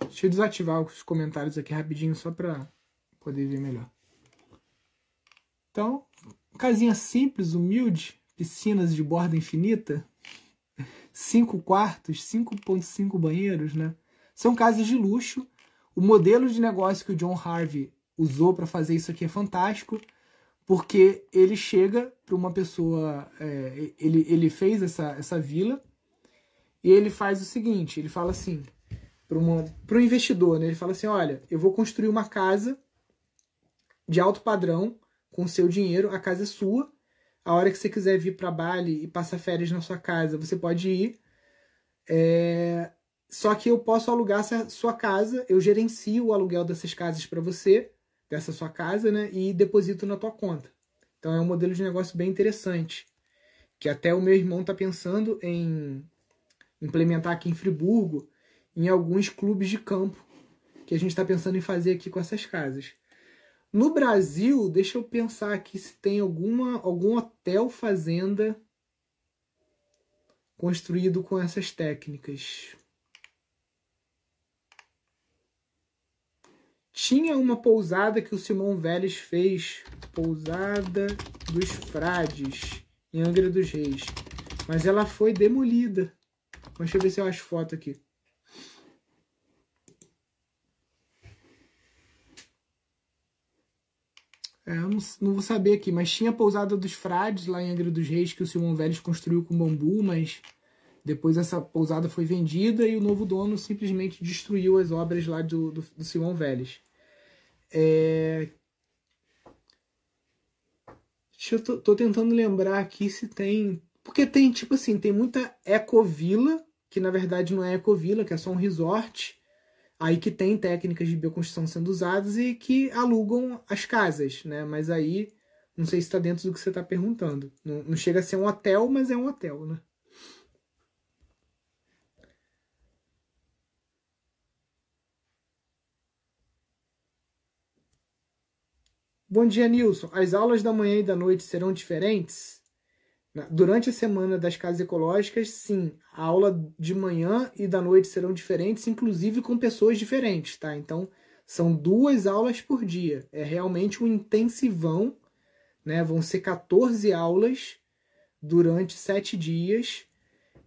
Deixa eu desativar os comentários aqui rapidinho só para poder ver melhor. Então, casinha simples, humilde, piscinas de borda infinita, cinco quartos, 5.5 banheiros, né? São casas de luxo. O modelo de negócio que o John Harvey usou para fazer isso aqui é fantástico, porque ele chega para uma pessoa, é, ele, ele fez essa, essa vila e ele faz o seguinte, ele fala assim, para o investidor, né? Ele fala assim, olha, eu vou construir uma casa de alto padrão com seu dinheiro, a casa é sua. A hora que você quiser vir para Bali e passar férias na sua casa, você pode ir. É... Só que eu posso alugar essa sua casa, eu gerencio o aluguel dessas casas para você, dessa sua casa, né? E deposito na tua conta. Então é um modelo de negócio bem interessante, que até o meu irmão está pensando em implementar aqui em Friburgo, em alguns clubes de campo que a gente está pensando em fazer aqui com essas casas. No Brasil, deixa eu pensar aqui se tem alguma, algum hotel fazenda construído com essas técnicas. Tinha uma pousada que o Simão Vélez fez, Pousada dos Frades, em Angra dos Reis, mas ela foi demolida. Deixa eu ver se eu acho foto aqui. É, eu não, não, vou saber aqui, mas tinha a pousada dos frades lá em Angra dos Reis que o Simão Vélez construiu com bambu, mas depois essa pousada foi vendida e o novo dono simplesmente destruiu as obras lá do, do, do Simão Vélez. É... Eu tô, tô, tentando lembrar aqui se tem. Porque tem, tipo assim, tem muita ecovila, que na verdade não é ecovila, que é só um resort aí que tem técnicas de bioconstrução sendo usadas e que alugam as casas, né? Mas aí não sei se está dentro do que você está perguntando. Não, não, chega a ser um hotel, mas é um hotel, né? Bom dia, Nilson. As aulas da manhã e da noite serão diferentes? Durante a semana das casas ecológicas, sim, a aula de manhã e da noite serão diferentes, inclusive com pessoas diferentes, tá? Então, são duas aulas por dia. É realmente um intensivão, né? Vão ser 14 aulas durante sete dias.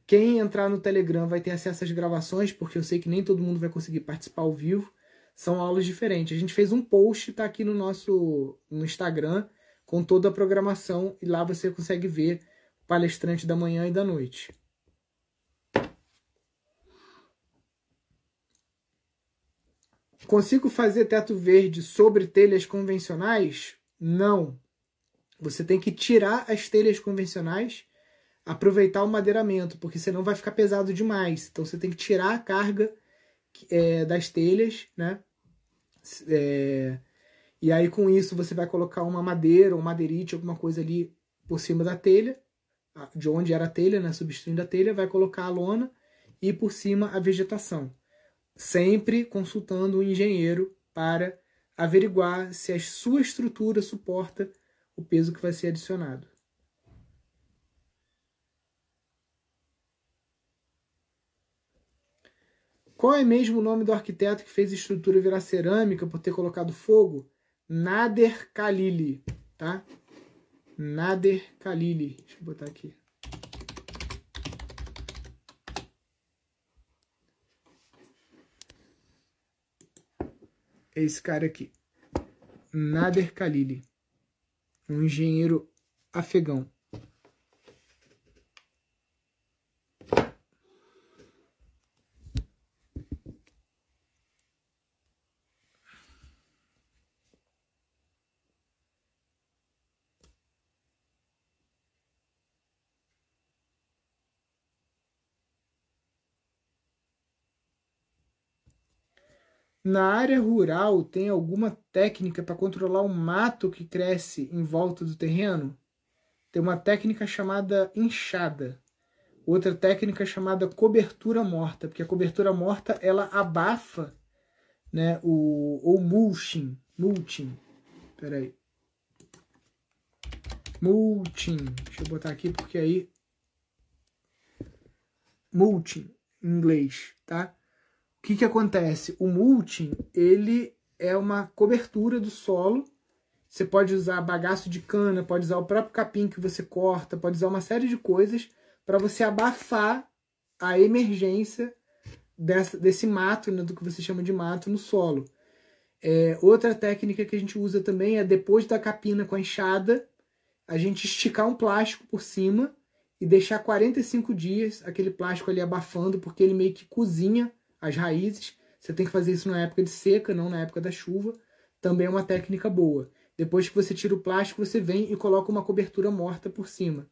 Quem entrar no Telegram vai ter acesso às gravações, porque eu sei que nem todo mundo vai conseguir participar ao vivo. são aulas diferentes. A gente fez um post, tá aqui no nosso no Instagram, com toda a programação, e lá você consegue ver palestrante da manhã e da noite. Consigo fazer teto verde sobre telhas convencionais? Não. Você tem que tirar as telhas convencionais, aproveitar o madeiramento, porque senão vai ficar pesado demais. Então você tem que tirar a carga é, das telhas, né? É, e aí com isso você vai colocar uma madeira, um madeirite, alguma coisa ali por cima da telha, de onde era a telha, né? Substituindo a telha, vai colocar a lona e por cima a vegetação. Sempre consultando o engenheiro para averiguar se a sua estrutura suporta o peso que vai ser adicionado. Qual é mesmo o nome do arquiteto que fez a estrutura virar cerâmica por ter colocado fogo? Nader Khalili, tá? Nader Khalili. Deixa eu botar aqui. Esse cara aqui. Nader Khalili. Um engenheiro afegão. Na área rural, tem alguma técnica para controlar o mato que cresce em volta do terreno? Tem uma técnica chamada enxada. Outra técnica chamada cobertura morta, porque a cobertura morta ela abafa, né, o ou mulching, mulching. Peraí. Mulching. Deixa eu botar aqui porque aí mulching em inglês, tá? Que, que acontece? O mulching, ele é uma cobertura do solo. Você pode usar bagaço de cana, pode usar o próprio capim que você corta, pode usar uma série de coisas para você abafar a emergência dessa, desse mato, né, do que você chama de mato no solo. É, outra técnica que a gente usa também é depois da capina com a enxada, a gente esticar um plástico por cima e deixar 45 dias aquele plástico ali abafando, porque ele meio que cozinha as raízes. Você tem que fazer isso na época de seca, não na época da chuva. Também é uma técnica boa. Depois que você tira o plástico, você vem e coloca uma cobertura morta por cima.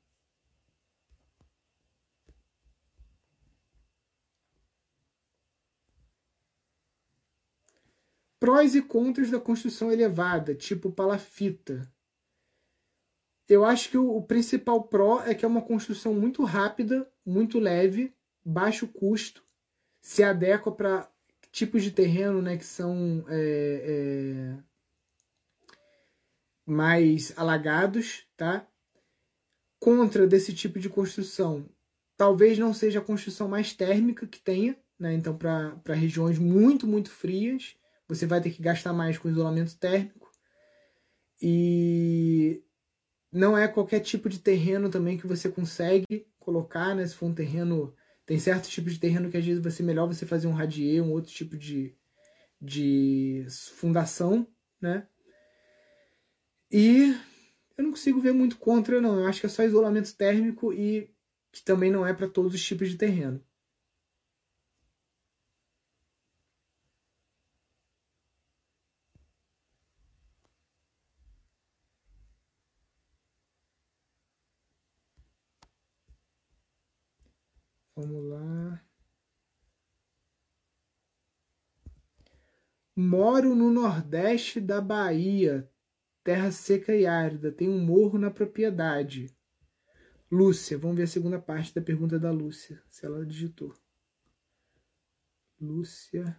Prós e contras da construção elevada, tipo palafita. Eu acho que o, principal pró é que é uma construção muito rápida, muito leve, baixo custo se adequa para tipos de terreno né, que são é, é, mais alagados, tá? Contra desse tipo de construção, talvez não seja a construção mais térmica que tenha, né? Então, para regiões muito, muito frias, você vai ter que gastar mais com isolamento térmico. E não é qualquer tipo de terreno também que você consegue colocar, né? Se for um terreno tem certos tipos de terreno que às vezes vai ser melhor você fazer um radier, um outro tipo de, de fundação, né? E eu não consigo ver muito contra, não. Eu acho que é só isolamento térmico e que também não é para todos os tipos de terreno. Vamos lá. Moro no nordeste da Bahia, terra seca e árida. Tem um morro na propriedade. Lúcia, vamos ver a segunda parte da pergunta da Lúcia, se ela digitou. Lúcia.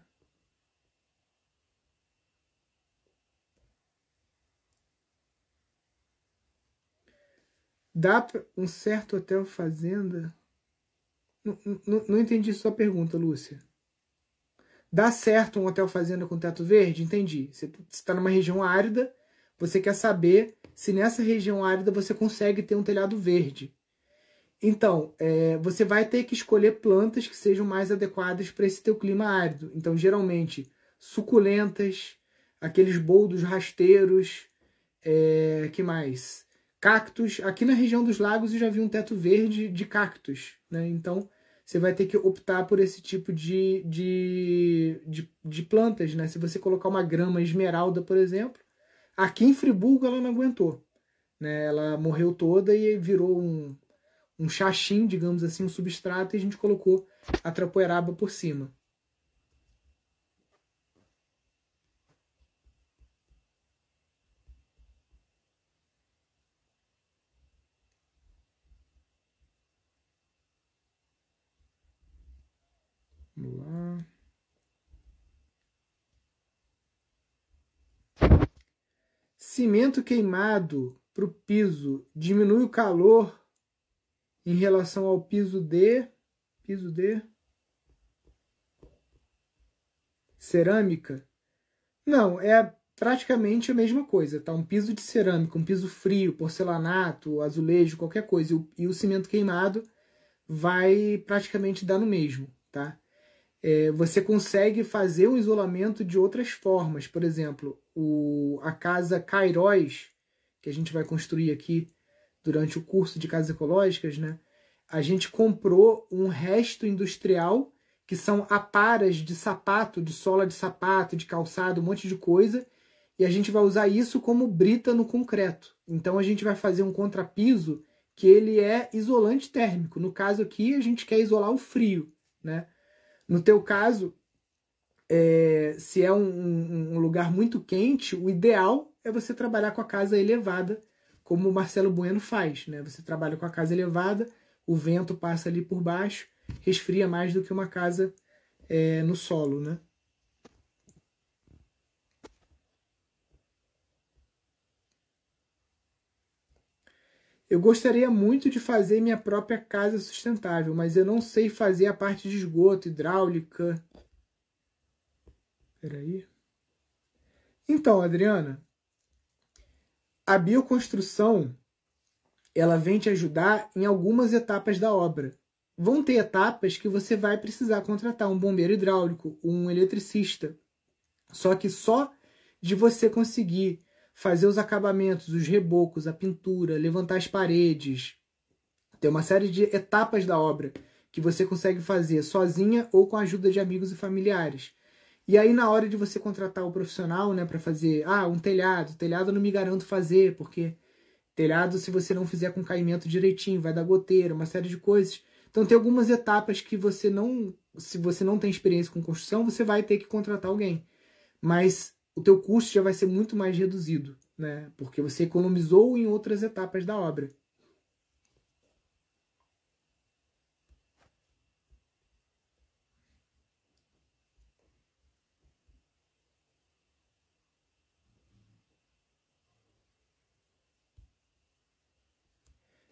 Dá um certo hotel fazenda não, não, entendi sua pergunta, Lúcia. Dá certo um hotel fazenda com teto verde? Entendi. Você está numa região árida, você quer saber se nessa região árida você consegue ter um telhado verde. Então, é, você vai ter que escolher plantas que sejam mais adequadas para esse teu clima árido. Então, geralmente, suculentas, aqueles boldos rasteiros, é, que mais? Cactos. Aqui na região dos lagos eu já vi um teto verde de cactos, né? Então você vai ter que optar por esse tipo de, de, de, de plantas, né? Se você colocar uma grama esmeralda, por exemplo, aqui em Friburgo ela não aguentou, né? Ela morreu toda e virou um, um chachim, digamos assim, um substrato, e a gente colocou a trapoeraba por cima. Vamos lá. Cimento queimado para o piso diminui o calor em relação ao piso de piso de cerâmica? Não, é praticamente a mesma coisa, tá? Um piso de cerâmica, um piso frio, porcelanato, azulejo, qualquer coisa, e o, e o cimento queimado vai praticamente dar no mesmo, tá? É, você consegue fazer um isolamento de outras formas, por exemplo, o, a casa Cairóis, que a gente vai construir aqui durante o curso de casas ecológicas, né? A gente comprou um resto industrial que são aparas de sapato, de sola de sapato, de calçado, um monte de coisa, e a gente vai usar isso como brita no concreto. Então a gente vai fazer um contrapiso que ele é isolante térmico. No caso aqui, a gente quer isolar o frio, né? No teu caso, é, se é um, um, lugar muito quente, o ideal é você trabalhar com a casa elevada, como o Marcelo Bueno faz. Né? Você trabalha com a casa elevada, o vento passa ali por baixo, resfria mais do que uma casa é, no solo. Né? Eu gostaria muito de fazer minha própria casa sustentável, mas eu não sei fazer a parte de esgoto, hidráulica. Peraí. Então, Adriana, a bioconstrução ela vem te ajudar em algumas etapas da obra. Vão ter etapas que você vai precisar contratar um bombeiro hidráulico, um eletricista. Só que só de você conseguir fazer os acabamentos, os rebocos, a pintura, levantar as paredes. Tem uma série de etapas da obra que você consegue fazer sozinha ou com a ajuda de amigos e familiares. E aí na hora de você contratar o profissional, né, para fazer, ah, um telhado, telhado eu não me garanto fazer, porque telhado se você não fizer com caimento direitinho, vai dar goteira, uma série de coisas. Então tem algumas etapas que você não, se você não tem experiência com construção, você vai ter que contratar alguém. Mas o teu custo já vai ser muito mais reduzido, né? Porque você economizou em outras etapas da obra.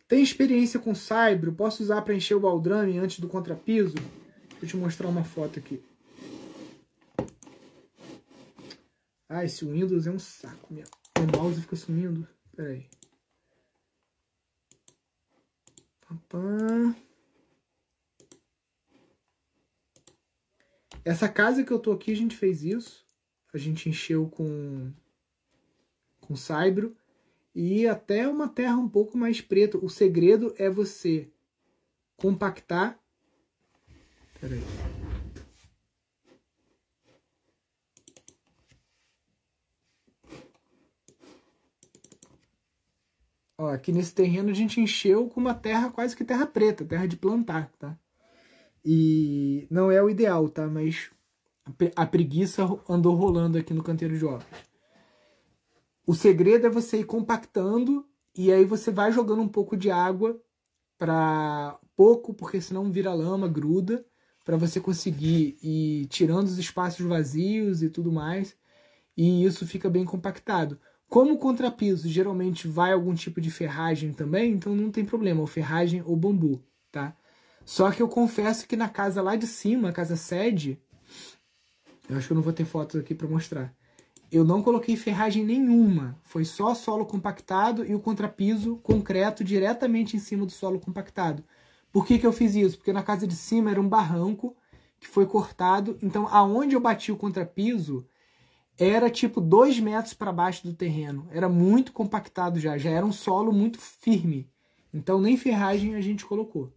Tem experiência com Saibro? Posso usar para encher o baldrame antes do contrapiso? Deixa eu te mostrar uma foto aqui. Ah, esse Windows é um saco. Meu, o mouse fica sumindo. Pera aí. Essa casa que eu tô aqui, a gente fez isso. A gente encheu com com saibro e até uma terra um pouco mais preta. O segredo é você compactar. Peraí. Ó, aqui nesse terreno a gente encheu com uma terra quase que terra preta, terra de plantar, tá? E não é o ideal, tá? Mas a preguiça andou rolando aqui no canteiro de obras. O segredo é você ir compactando e aí você vai jogando um pouco de água para pouco, porque senão vira lama, gruda, para você conseguir ir tirando os espaços vazios e tudo mais. E isso fica bem compactado. Como contrapiso geralmente vai algum tipo de ferragem também, então não tem problema, ou ferragem ou bambu, tá? Só que eu confesso que na casa lá de cima, a casa sede, eu acho que eu não vou ter fotos aqui para mostrar. Eu não coloquei ferragem nenhuma, foi só solo compactado e o contrapiso concreto diretamente em cima do solo compactado. Por que, que eu fiz isso? Porque na casa de cima era um barranco que foi cortado. Então, aonde eu bati o contrapiso era tipo dois metros para baixo do terreno. Era muito compactado já, já era um solo muito firme. Então, nem ferragem a gente colocou.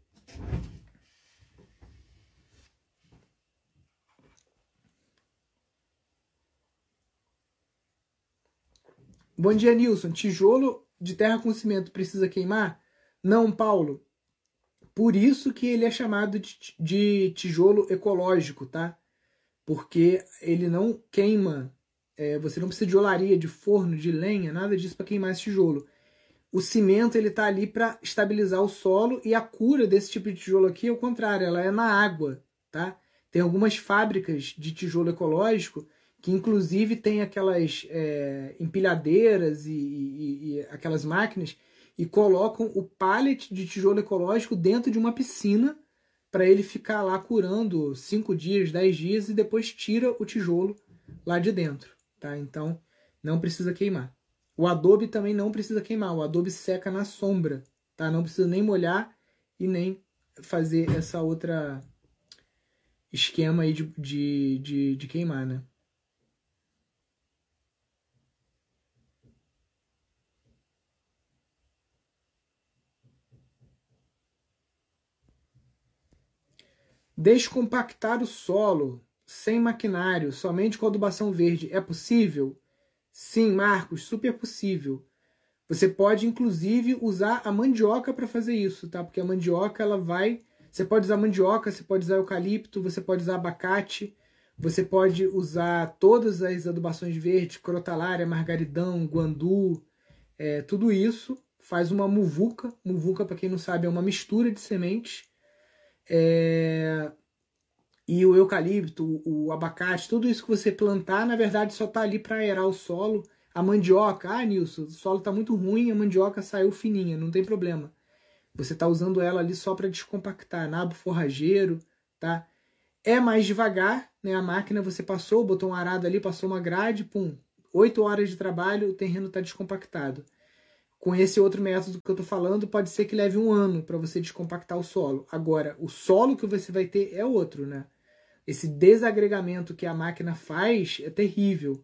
Bom dia, Nilson. Tijolo de terra com cimento precisa queimar? Não, Paulo. Por isso que ele é chamado de, de tijolo ecológico, tá? Porque ele não queima. É, você não precisa de olaria, de forno, de lenha, nada disso para queimar esse tijolo. O cimento ele tá ali para estabilizar o solo e a cura desse tipo de tijolo aqui é o contrário, ela é na água, tá? Tem algumas fábricas de tijolo ecológico que inclusive tem aquelas é, empilhadeiras e, e, e aquelas máquinas e colocam o pallet de tijolo ecológico dentro de uma piscina para ele ficar lá curando 5 dias, 10 dias e depois tira o tijolo lá de dentro, tá? Então não precisa queimar. O adobe também não precisa queimar, o adobe seca na sombra, tá? Não precisa nem molhar e nem fazer essa outra esquema aí de, de, de, de queimar, né? Descompactar o solo sem maquinário, somente com adubação verde, é possível? Sim, Marcos, super possível. Você pode inclusive usar a mandioca para fazer isso, tá? Porque a mandioca ela vai, você pode usar mandioca, você pode usar eucalipto, você pode usar abacate, você pode usar todas as adubações verdes, crotalária, margaridão, guandu, é, tudo isso faz uma muvuca. Muvuca, para quem não sabe, é uma mistura de sementes é... E o eucalipto, o abacate, tudo isso que você plantar, na verdade, só está ali para aerar o solo. A mandioca, ah, Nilson, o solo está muito ruim, a mandioca saiu fininha, não tem problema. Você está usando ela ali só para descompactar, nabo forrageiro, tá? É mais devagar, né? A máquina você passou, botou um arado ali, passou uma grade, pum, oito horas de trabalho, o terreno está descompactado. Com esse outro método que eu estou falando, pode ser que leve um ano para você descompactar o solo. Agora, o solo que você vai ter é outro, né? Esse desagregamento que a máquina faz é terrível.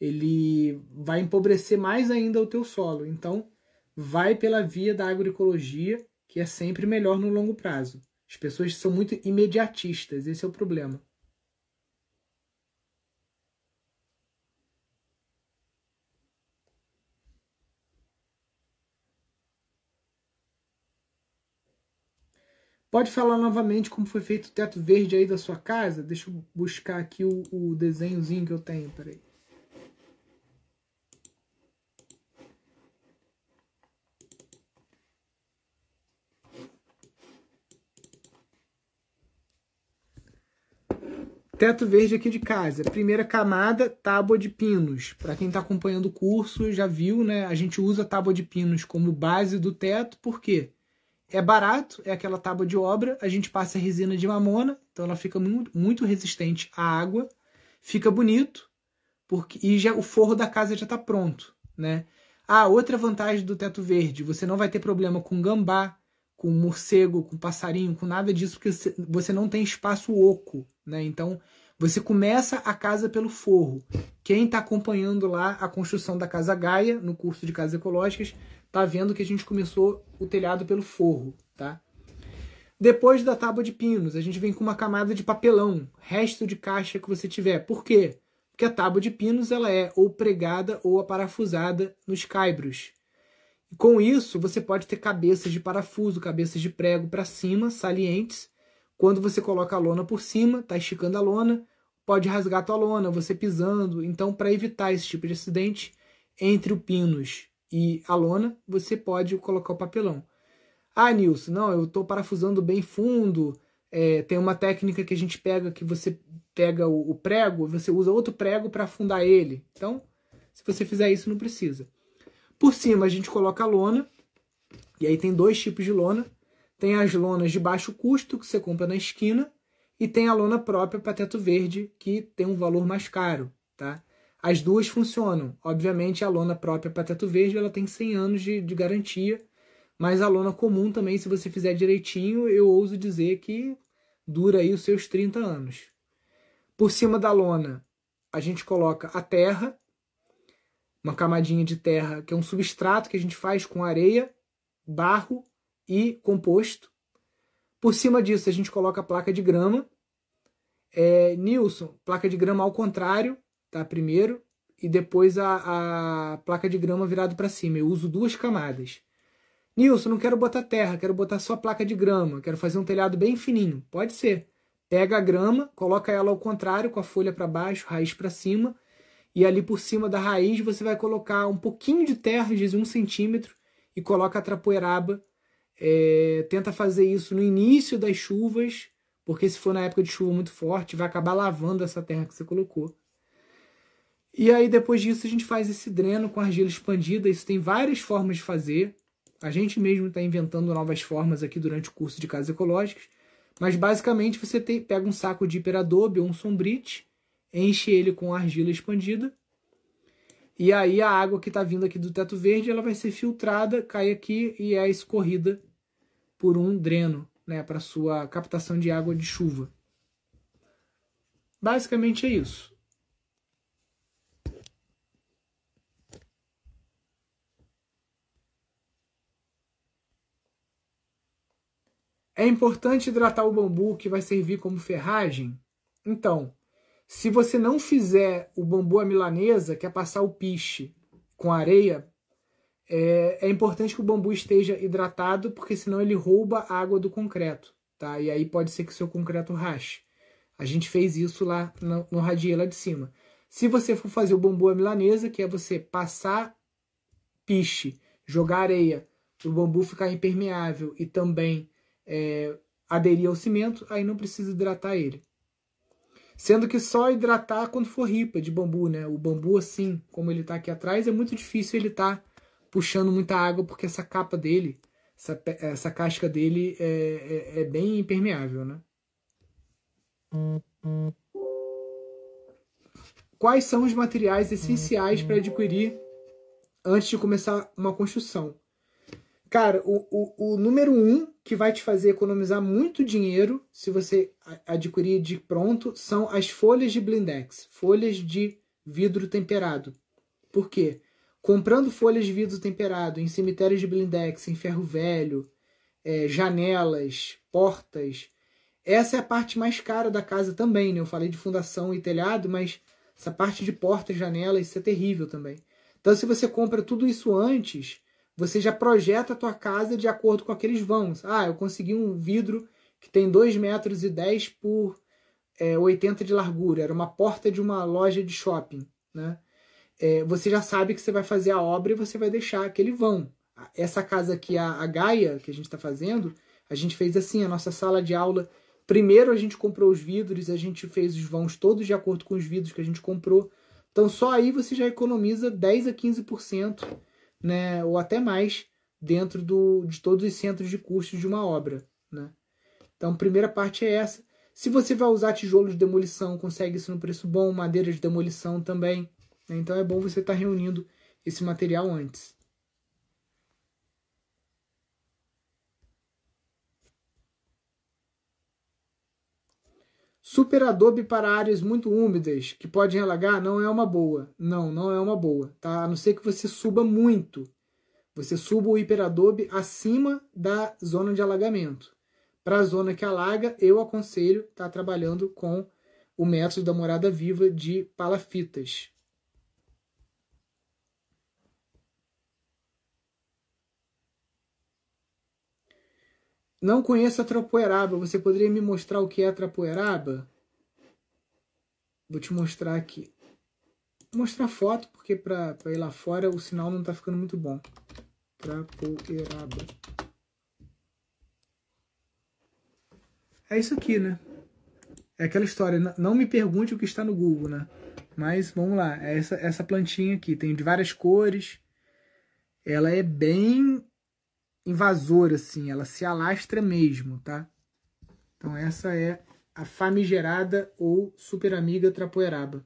Ele vai empobrecer mais ainda o teu solo. Então, vai pela via da agroecologia, que é sempre melhor no longo prazo. As pessoas são muito imediatistas, esse é o problema. Pode falar novamente como foi feito o teto verde aí da sua casa? Deixa eu buscar aqui o, o desenhozinho que eu tenho, peraí. Teto verde aqui de casa. Primeira camada, tábua de pinos. Para quem está acompanhando o curso, já viu, né? A gente usa tábua de pinos como base do teto, por quê? É barato, é aquela tábua de obra, a gente passa resina de mamona, então ela fica muito, resistente à água, fica bonito, porque e já o forro da casa já está pronto, né? Ah, outra vantagem do teto verde, você não vai ter problema com gambá, com morcego, com passarinho, com nada disso, porque você não tem espaço oco, né? Então, você começa a casa pelo forro. Quem está acompanhando lá a construção da Casa Gaia, no curso de Casas Ecológicas, tá vendo que a gente começou o telhado pelo forro, tá? Depois da tábua de pinos, a gente vem com uma camada de papelão, resto de caixa que você tiver. Por quê? Porque a tábua de pinos ela é ou pregada ou aparafusada nos caibros. Com isso, você pode ter cabeças de parafuso, cabeças de prego para cima, salientes. Quando você coloca a lona por cima, está esticando a lona, pode rasgar a tua lona, você pisando. Então, para evitar esse tipo de acidente, entre o pinos e a lona, você pode colocar o papelão. Ah, Nilson, não, eu estou parafusando bem fundo. É, tem uma técnica que a gente pega que você pega o, o prego, você usa outro prego para afundar ele. Então, se você fizer isso, não precisa. Por cima a gente coloca a lona, e aí tem dois tipos de lona. Tem as lonas de baixo custo que você compra na esquina e tem a lona própria para teto verde que tem um valor mais caro, tá? As duas funcionam. Obviamente, a lona própria para teto verde ela tem 100 anos de, de garantia, mas a lona comum também, se você fizer direitinho, eu ouso dizer que dura aí os seus 30 anos. Por cima da lona, a gente coloca a terra, uma camadinha de terra, que é um substrato que a gente faz com areia, barro e composto. Por cima disso, a gente coloca a placa de grama. É, Nilson, placa de grama ao contrário, tá? Primeiro, e depois a, a placa de grama virado para cima. Eu uso duas camadas. Nilson, não quero botar terra, quero botar só placa de grama, quero fazer um telhado bem fininho. Pode ser. Pega a grama, coloca ela ao contrário, com a folha para baixo, raiz para cima, e ali por cima da raiz você vai colocar um pouquinho de terra, vezes um centímetro, e coloca a trapoeraba. É, tenta fazer isso no início das chuvas, porque se for na época de chuva muito forte, vai acabar lavando essa terra que você colocou. E aí depois disso a gente faz esse dreno com argila expandida. Isso tem várias formas de fazer. A gente mesmo está inventando novas formas aqui durante o curso de casas ecológicas. Mas basicamente você tem, pega um saco de hiperadobe ou um sombrite, enche ele com argila expandida. E aí a água que está vindo aqui do teto verde ela vai ser filtrada, cai aqui e é escorrida por um dreno né, para sua captação de água de chuva. Basicamente é isso. É importante hidratar o bambu que vai servir como ferragem? Então, se você não fizer o bambu à milanesa, que é passar o piche com areia, é, é, importante que o bambu esteja hidratado, porque senão ele rouba a água do concreto, tá? E aí pode ser que o seu concreto rache. A gente fez isso lá no, no radier lá de cima. Se você for fazer o bambu à milanesa, que é você passar piche, jogar areia, o bambu ficar impermeável e também é, aderir ao cimento, aí não precisa hidratar ele. Sendo que só hidratar quando for ripa de bambu, né? O bambu assim, como ele está aqui atrás, é muito difícil ele estar tá puxando muita água porque essa capa dele, essa, essa casca dele é, é, é bem impermeável, né? Quais são os materiais essenciais para adquirir antes de começar uma construção? Cara, o, o, o número um que vai te fazer economizar muito dinheiro se você adquirir de pronto são as folhas de blindex, folhas de vidro temperado. Por quê? Comprando folhas de vidro temperado em cemitérios de blindex, em ferro velho, é, janelas, portas, essa é a parte mais cara da casa também. Né? Eu falei de fundação e telhado, mas essa parte de portas, janelas, isso é terrível também. Então, se você compra tudo isso antes, você já projeta a tua casa de acordo com aqueles vãos. Ah, eu consegui um vidro que tem 2 metros e 10 por é, 80 de largura. Era uma porta de uma loja de shopping. Né? É, você já sabe que você vai fazer a obra e você vai deixar aquele vão. Essa casa aqui, a, a Gaia, que a gente está fazendo, a gente fez assim, a nossa sala de aula. Primeiro a gente comprou os vidros, a gente fez os vãos todos de acordo com os vidros que a gente comprou. Então só aí você já economiza 10 a 15% né, ou até mais, dentro do, de todos os centros de custos de uma obra. Né? Então, a primeira parte é essa. Se você vai usar tijolo de demolição, consegue isso no preço bom, madeira de demolição também. Né? Então, é bom você estar tá reunindo esse material antes. Super adobe para áreas muito úmidas que podem alagar não é uma boa. Não, não é uma boa, tá? A não ser que você suba muito. Você suba o hiperadobe acima da zona de alagamento. Para a zona que alaga, eu aconselho estar tá trabalhando com o método da morada viva de palafitas. Não conheço a Trapoeraba. Você poderia me mostrar o que é a Trapoeraba? Vou te mostrar aqui. Vou mostrar foto, porque para ir lá fora o sinal não está ficando muito bom. Trapoeraba. É isso aqui, né? É aquela história. Não me pergunte o que está no Google, né? Mas vamos lá. É essa, essa plantinha aqui. Tem de várias cores. Ela é bem invasora, assim, ela se alastra mesmo, tá? Então essa é a famigerada ou super amiga trapoeraba.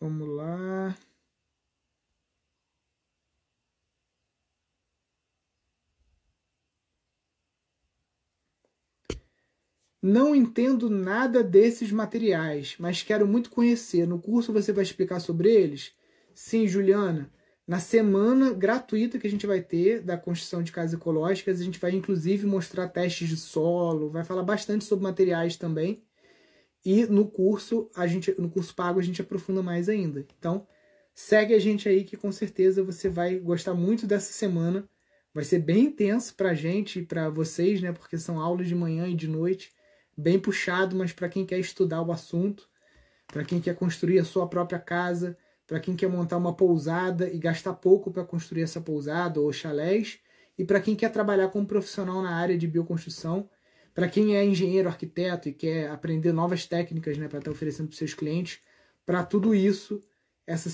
Vamos lá. Não entendo nada desses materiais, mas quero muito conhecer. No curso você vai explicar sobre eles? Sim, Juliana. Na semana gratuita que a gente vai ter da construção de casas ecológicas, a gente vai inclusive mostrar testes de solo, vai falar bastante sobre materiais também. E no curso, a gente, no curso pago, a gente aprofunda mais ainda. Então, segue a gente aí que com certeza você vai gostar muito dessa semana. Vai ser bem intenso pra gente e pra vocês, né? Porque são aulas de manhã e de noite bem puxado, mas para quem quer estudar o assunto, para quem quer construir a sua própria casa, para quem quer montar uma pousada e gastar pouco para construir essa pousada ou chalés, e para quem quer trabalhar como profissional na área de bioconstrução, para quem é engenheiro, arquiteto e quer aprender novas técnicas né, para estar tá oferecendo para seus clientes, para tudo isso, essa